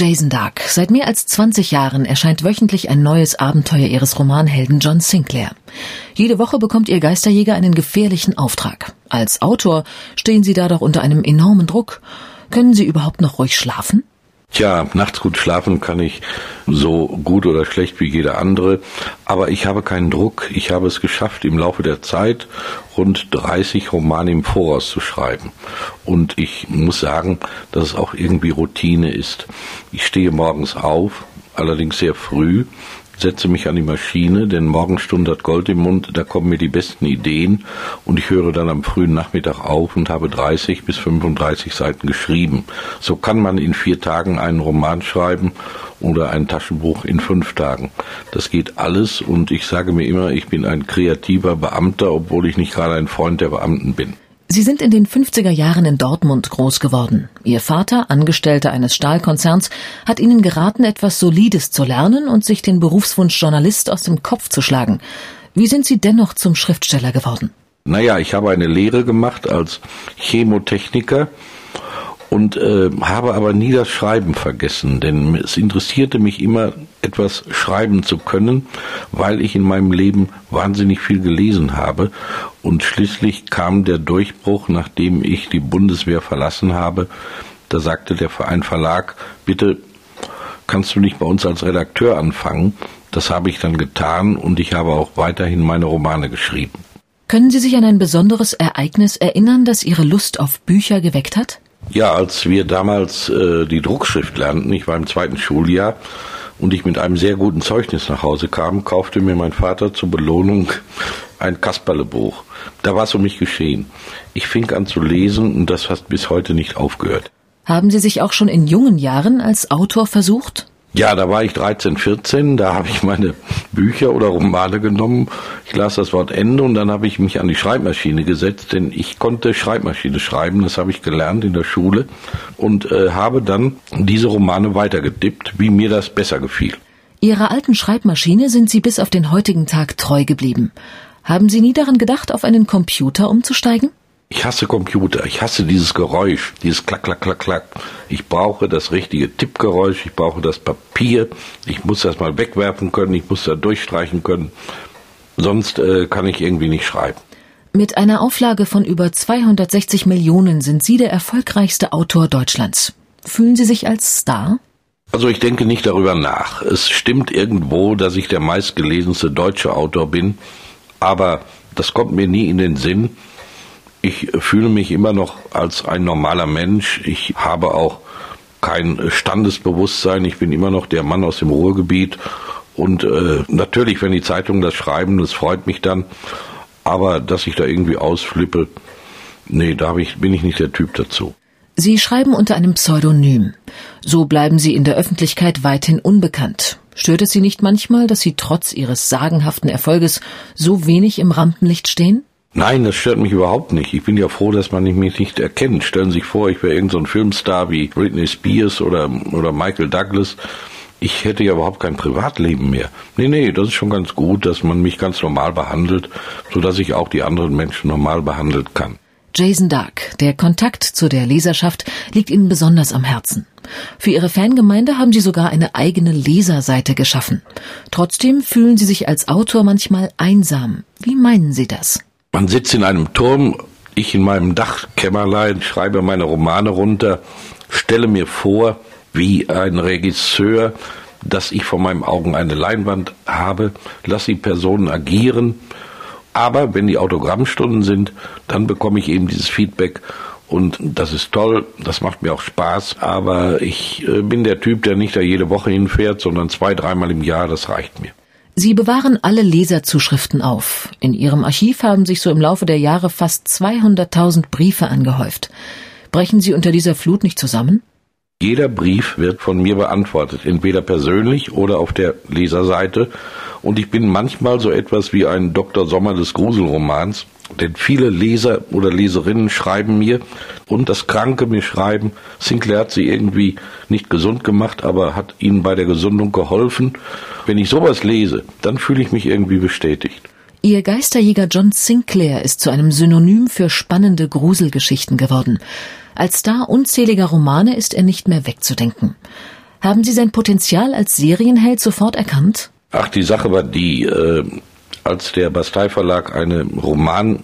Jason Dark. Seit mehr als 20 Jahren erscheint wöchentlich ein neues Abenteuer ihres Romanhelden John Sinclair. Jede Woche bekommt ihr Geisterjäger einen gefährlichen Auftrag. Als Autor stehen sie dadurch unter einem enormen Druck. Können Sie überhaupt noch ruhig schlafen? Tja, nachts gut schlafen kann ich so gut oder schlecht wie jeder andere, aber ich habe keinen Druck. Ich habe es geschafft, im Laufe der Zeit rund 30 Romane im Voraus zu schreiben. Und ich muss sagen, dass es auch irgendwie Routine ist. Ich stehe morgens auf, allerdings sehr früh, setze mich an die Maschine, denn Morgenstunde hat Gold im Mund, da kommen mir die besten Ideen und ich höre dann am frühen Nachmittag auf und habe 30 bis 35 Seiten geschrieben. So kann man in vier Tagen einen Roman schreiben oder ein Taschenbuch in fünf Tagen. Das geht alles und ich sage mir immer, ich bin ein kreativer Beamter, obwohl ich nicht gerade ein Freund der Beamten bin. Sie sind in den 50er Jahren in Dortmund groß geworden. Ihr Vater, Angestellter eines Stahlkonzerns, hat Ihnen geraten, etwas Solides zu lernen und sich den Berufswunsch Journalist aus dem Kopf zu schlagen. Wie sind Sie dennoch zum Schriftsteller geworden? Naja, ich habe eine Lehre gemacht als Chemotechniker und äh, habe aber nie das Schreiben vergessen, denn es interessierte mich immer, etwas schreiben zu können, weil ich in meinem Leben wahnsinnig viel gelesen habe und schließlich kam der Durchbruch, nachdem ich die Bundeswehr verlassen habe. Da sagte der Verein Verlag, bitte kannst du nicht bei uns als Redakteur anfangen. Das habe ich dann getan und ich habe auch weiterhin meine Romane geschrieben. Können Sie sich an ein besonderes Ereignis erinnern, das Ihre Lust auf Bücher geweckt hat? Ja, als wir damals äh, die Druckschrift lernten, ich war im zweiten Schuljahr und ich mit einem sehr guten Zeugnis nach Hause kam, kaufte mir mein Vater zur Belohnung ein Kasperlebuch. Da war es um mich geschehen. Ich fing an zu lesen und das hat bis heute nicht aufgehört. Haben Sie sich auch schon in jungen Jahren als Autor versucht? Ja, da war ich 13, 14, da habe ich meine Bücher oder Romane genommen. Ich las das Wort Ende und dann habe ich mich an die Schreibmaschine gesetzt, denn ich konnte Schreibmaschine schreiben, das habe ich gelernt in der Schule und äh, habe dann diese Romane weitergetippt, wie mir das besser gefiel. Ihrer alten Schreibmaschine sind Sie bis auf den heutigen Tag treu geblieben. Haben Sie nie daran gedacht, auf einen Computer umzusteigen? Ich hasse Computer, ich hasse dieses Geräusch, dieses Klack, Klack, Klack, Klack. Ich brauche das richtige Tippgeräusch, ich brauche das Papier, ich muss das mal wegwerfen können, ich muss da durchstreichen können. Sonst äh, kann ich irgendwie nicht schreiben. Mit einer Auflage von über 260 Millionen sind Sie der erfolgreichste Autor Deutschlands. Fühlen Sie sich als Star? Also ich denke nicht darüber nach. Es stimmt irgendwo, dass ich der meistgelesenste deutsche Autor bin, aber das kommt mir nie in den Sinn ich fühle mich immer noch als ein normaler Mensch. Ich habe auch kein Standesbewusstsein. Ich bin immer noch der Mann aus dem Ruhrgebiet. Und äh, natürlich, wenn die Zeitungen das schreiben, das freut mich dann. Aber dass ich da irgendwie ausflippe, nee, da ich, bin ich nicht der Typ dazu. Sie schreiben unter einem Pseudonym. So bleiben Sie in der Öffentlichkeit weithin unbekannt. Stört es Sie nicht manchmal, dass Sie trotz Ihres sagenhaften Erfolges so wenig im Rampenlicht stehen? Nein, das stört mich überhaupt nicht. Ich bin ja froh, dass man mich nicht erkennt. Stellen Sie sich vor, ich wäre irgendein so Filmstar wie Britney Spears oder, oder Michael Douglas. Ich hätte ja überhaupt kein Privatleben mehr. Nee, nee, das ist schon ganz gut, dass man mich ganz normal behandelt, sodass ich auch die anderen Menschen normal behandeln kann. Jason Dark, der Kontakt zu der Leserschaft liegt Ihnen besonders am Herzen. Für Ihre Fangemeinde haben Sie sogar eine eigene Leserseite geschaffen. Trotzdem fühlen Sie sich als Autor manchmal einsam. Wie meinen Sie das? Man sitzt in einem Turm, ich in meinem Dachkämmerlein, schreibe meine Romane runter, stelle mir vor, wie ein Regisseur, dass ich vor meinen Augen eine Leinwand habe, lasse die Personen agieren, aber wenn die Autogrammstunden sind, dann bekomme ich eben dieses Feedback und das ist toll, das macht mir auch Spaß, aber ich äh, bin der Typ, der nicht da jede Woche hinfährt, sondern zwei, dreimal im Jahr, das reicht mir. Sie bewahren alle Leserzuschriften auf. In Ihrem Archiv haben sich so im Laufe der Jahre fast 200.000 Briefe angehäuft. Brechen Sie unter dieser Flut nicht zusammen? Jeder Brief wird von mir beantwortet, entweder persönlich oder auf der Leserseite. Und ich bin manchmal so etwas wie ein Dr. Sommer des Gruselromans, denn viele Leser oder Leserinnen schreiben mir und das Kranke mir schreiben, Sinclair hat sie irgendwie nicht gesund gemacht, aber hat ihnen bei der Gesundung geholfen. Wenn ich sowas lese, dann fühle ich mich irgendwie bestätigt. Ihr Geisterjäger John Sinclair ist zu einem Synonym für spannende Gruselgeschichten geworden. Als Star unzähliger Romane ist er nicht mehr wegzudenken. Haben Sie sein Potenzial als Serienheld sofort erkannt? Ach, die Sache war die, äh, als der Bastei Verlag eine Romanserie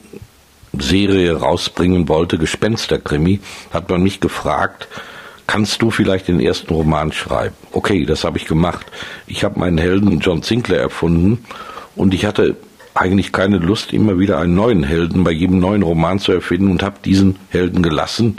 rausbringen wollte, Gespensterkrimi, hat man mich gefragt, kannst du vielleicht den ersten Roman schreiben? Okay, das habe ich gemacht. Ich habe meinen Helden John Sinclair erfunden und ich hatte eigentlich keine Lust, immer wieder einen neuen Helden bei jedem neuen Roman zu erfinden und habe diesen Helden gelassen.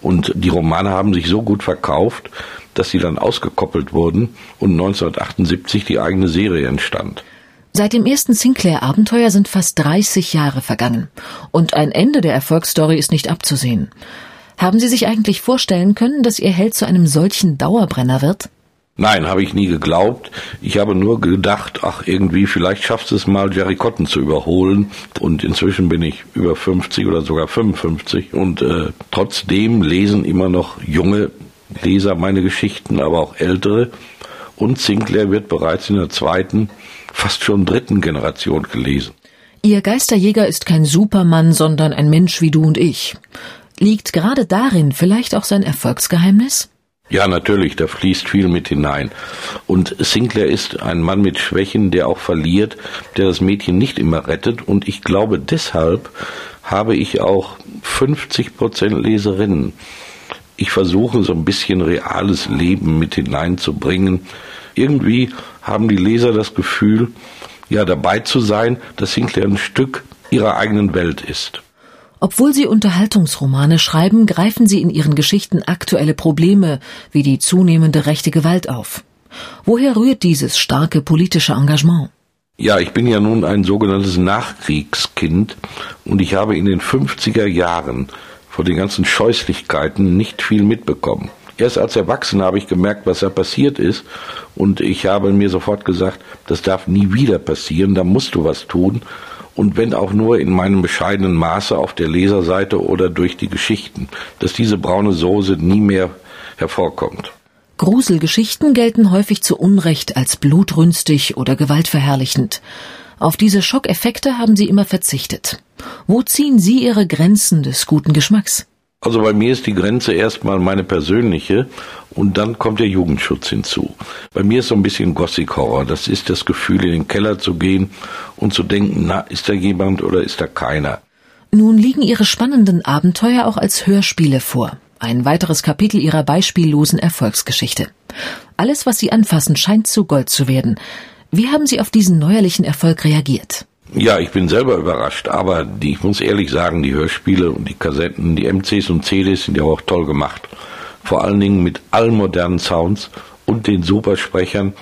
Und die Romane haben sich so gut verkauft, dass sie dann ausgekoppelt wurden und 1978 die eigene Serie entstand. Seit dem ersten Sinclair-Abenteuer sind fast 30 Jahre vergangen und ein Ende der Erfolgsstory ist nicht abzusehen. Haben Sie sich eigentlich vorstellen können, dass Ihr Held zu einem solchen Dauerbrenner wird? Nein, habe ich nie geglaubt. Ich habe nur gedacht, ach irgendwie, vielleicht schafft es mal, Jerry Cotton zu überholen. Und inzwischen bin ich über 50 oder sogar 55. Und äh, trotzdem lesen immer noch junge Leser meine Geschichten, aber auch ältere. Und Sinclair wird bereits in der zweiten, fast schon dritten Generation gelesen. Ihr Geisterjäger ist kein Supermann, sondern ein Mensch wie du und ich. Liegt gerade darin vielleicht auch sein Erfolgsgeheimnis? Ja, natürlich, da fließt viel mit hinein. Und Sinclair ist ein Mann mit Schwächen, der auch verliert, der das Mädchen nicht immer rettet. Und ich glaube, deshalb habe ich auch 50 Prozent Leserinnen. Ich versuche so ein bisschen reales Leben mit hineinzubringen. Irgendwie haben die Leser das Gefühl, ja, dabei zu sein, dass Sinclair ein Stück ihrer eigenen Welt ist. Obwohl sie Unterhaltungsromane schreiben, greifen sie in ihren Geschichten aktuelle Probleme wie die zunehmende rechte Gewalt auf. Woher rührt dieses starke politische Engagement? Ja, ich bin ja nun ein sogenanntes Nachkriegskind und ich habe in den 50er Jahren von den ganzen Scheußlichkeiten nicht viel mitbekommen. Erst als Erwachsener habe ich gemerkt, was da passiert ist und ich habe mir sofort gesagt, das darf nie wieder passieren, da musst du was tun und wenn auch nur in meinem bescheidenen Maße auf der Leserseite oder durch die Geschichten, dass diese braune Soße nie mehr hervorkommt. Gruselgeschichten gelten häufig zu Unrecht als blutrünstig oder gewaltverherrlichend. Auf diese Schockeffekte haben Sie immer verzichtet. Wo ziehen Sie Ihre Grenzen des guten Geschmacks? Also bei mir ist die Grenze erstmal meine persönliche und dann kommt der Jugendschutz hinzu. Bei mir ist so ein bisschen Gothic Horror. Das ist das Gefühl, in den Keller zu gehen und zu denken, na, ist da jemand oder ist da keiner? Nun liegen Ihre spannenden Abenteuer auch als Hörspiele vor. Ein weiteres Kapitel Ihrer beispiellosen Erfolgsgeschichte. Alles, was Sie anfassen, scheint zu Gold zu werden. Wie haben Sie auf diesen neuerlichen Erfolg reagiert? Ja, ich bin selber überrascht, aber die, ich muss ehrlich sagen, die Hörspiele und die Kassetten, die MCs und CDs sind ja auch toll gemacht. Vor allen Dingen mit allen modernen Sounds und den Supersprechern.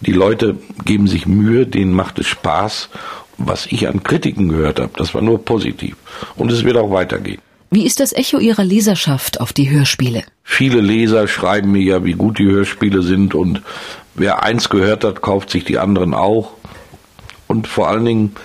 Die Leute geben sich Mühe, denen macht es Spaß. Was ich an Kritiken gehört habe, das war nur positiv. Und es wird auch weitergehen. Wie ist das Echo Ihrer Leserschaft auf die Hörspiele? Viele Leser schreiben mir ja, wie gut die Hörspiele sind und wer eins gehört hat, kauft sich die anderen auch. Und vor allen Dingen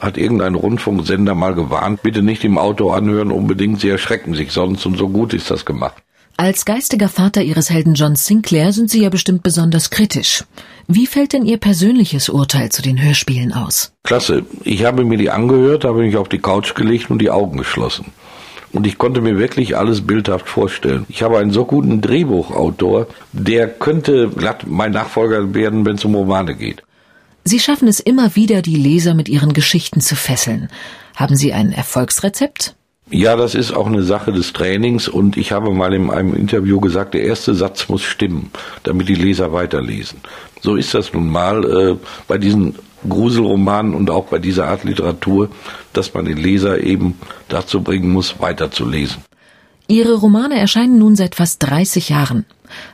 hat irgendein Rundfunksender mal gewarnt, bitte nicht im Auto anhören unbedingt, sie erschrecken sich sonst und so gut ist das gemacht. Als geistiger Vater Ihres Helden John Sinclair sind Sie ja bestimmt besonders kritisch. Wie fällt denn Ihr persönliches Urteil zu den Hörspielen aus? Klasse. Ich habe mir die angehört, habe mich auf die Couch gelegt und die Augen geschlossen. Und ich konnte mir wirklich alles bildhaft vorstellen. Ich habe einen so guten Drehbuchautor, der könnte glatt mein Nachfolger werden, wenn es um Romane geht. Sie schaffen es immer wieder, die Leser mit ihren Geschichten zu fesseln. Haben Sie ein Erfolgsrezept? Ja, das ist auch eine Sache des Trainings und ich habe mal in einem Interview gesagt, der erste Satz muss stimmen, damit die Leser weiterlesen. So ist das nun mal äh, bei diesen Gruselromanen und auch bei dieser Art Literatur, dass man den Leser eben dazu bringen muss, weiterzulesen. Ihre Romane erscheinen nun seit fast 30 Jahren.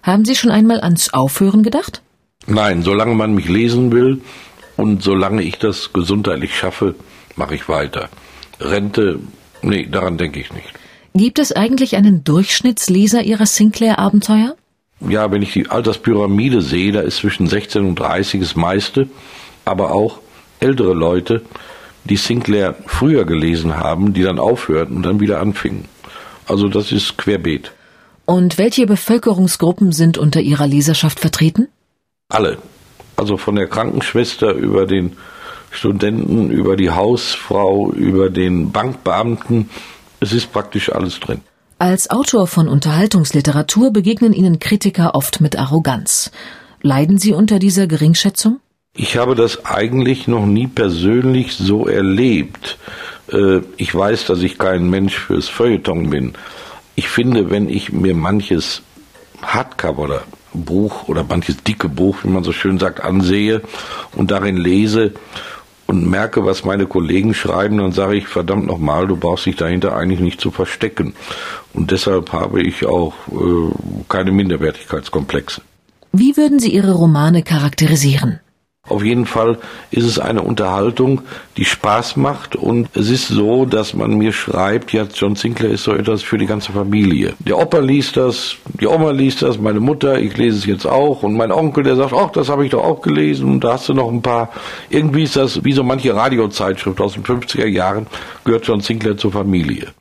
Haben Sie schon einmal ans Aufhören gedacht? Nein, solange man mich lesen will und solange ich das gesundheitlich schaffe, mache ich weiter. Rente, nee, daran denke ich nicht. Gibt es eigentlich einen Durchschnittsleser Ihrer Sinclair-Abenteuer? Ja, wenn ich die Alterspyramide sehe, da ist zwischen 16 und 30 das meiste, aber auch ältere Leute, die Sinclair früher gelesen haben, die dann aufhörten und dann wieder anfingen. Also das ist querbeet. Und welche Bevölkerungsgruppen sind unter Ihrer Leserschaft vertreten? Alle. Also von der Krankenschwester über den Studenten, über die Hausfrau, über den Bankbeamten. Es ist praktisch alles drin. Als Autor von Unterhaltungsliteratur begegnen Ihnen Kritiker oft mit Arroganz. Leiden Sie unter dieser Geringschätzung? Ich habe das eigentlich noch nie persönlich so erlebt. Äh, ich weiß, dass ich kein Mensch fürs Feuilleton bin. Ich finde, wenn ich mir manches Hardcover oder Buch oder manches dicke Buch, wie man so schön sagt, ansehe und darin lese und merke, was meine Kollegen schreiben, dann sage ich, verdammt nochmal, du brauchst dich dahinter eigentlich nicht zu verstecken. Und deshalb habe ich auch äh, keine Minderwertigkeitskomplexe. Wie würden Sie Ihre Romane charakterisieren? Auf jeden Fall ist es eine Unterhaltung, die Spaß macht und es ist so, dass man mir schreibt, ja, John Sinclair ist so etwas für die ganze Familie. Der Opa liest das, die Oma liest das, meine Mutter, ich lese es jetzt auch und mein Onkel, der sagt, ach, das habe ich doch auch gelesen und da hast du noch ein paar. Irgendwie ist das wie so manche Radiozeitschrift aus den 50er Jahren, gehört John Sinclair zur Familie.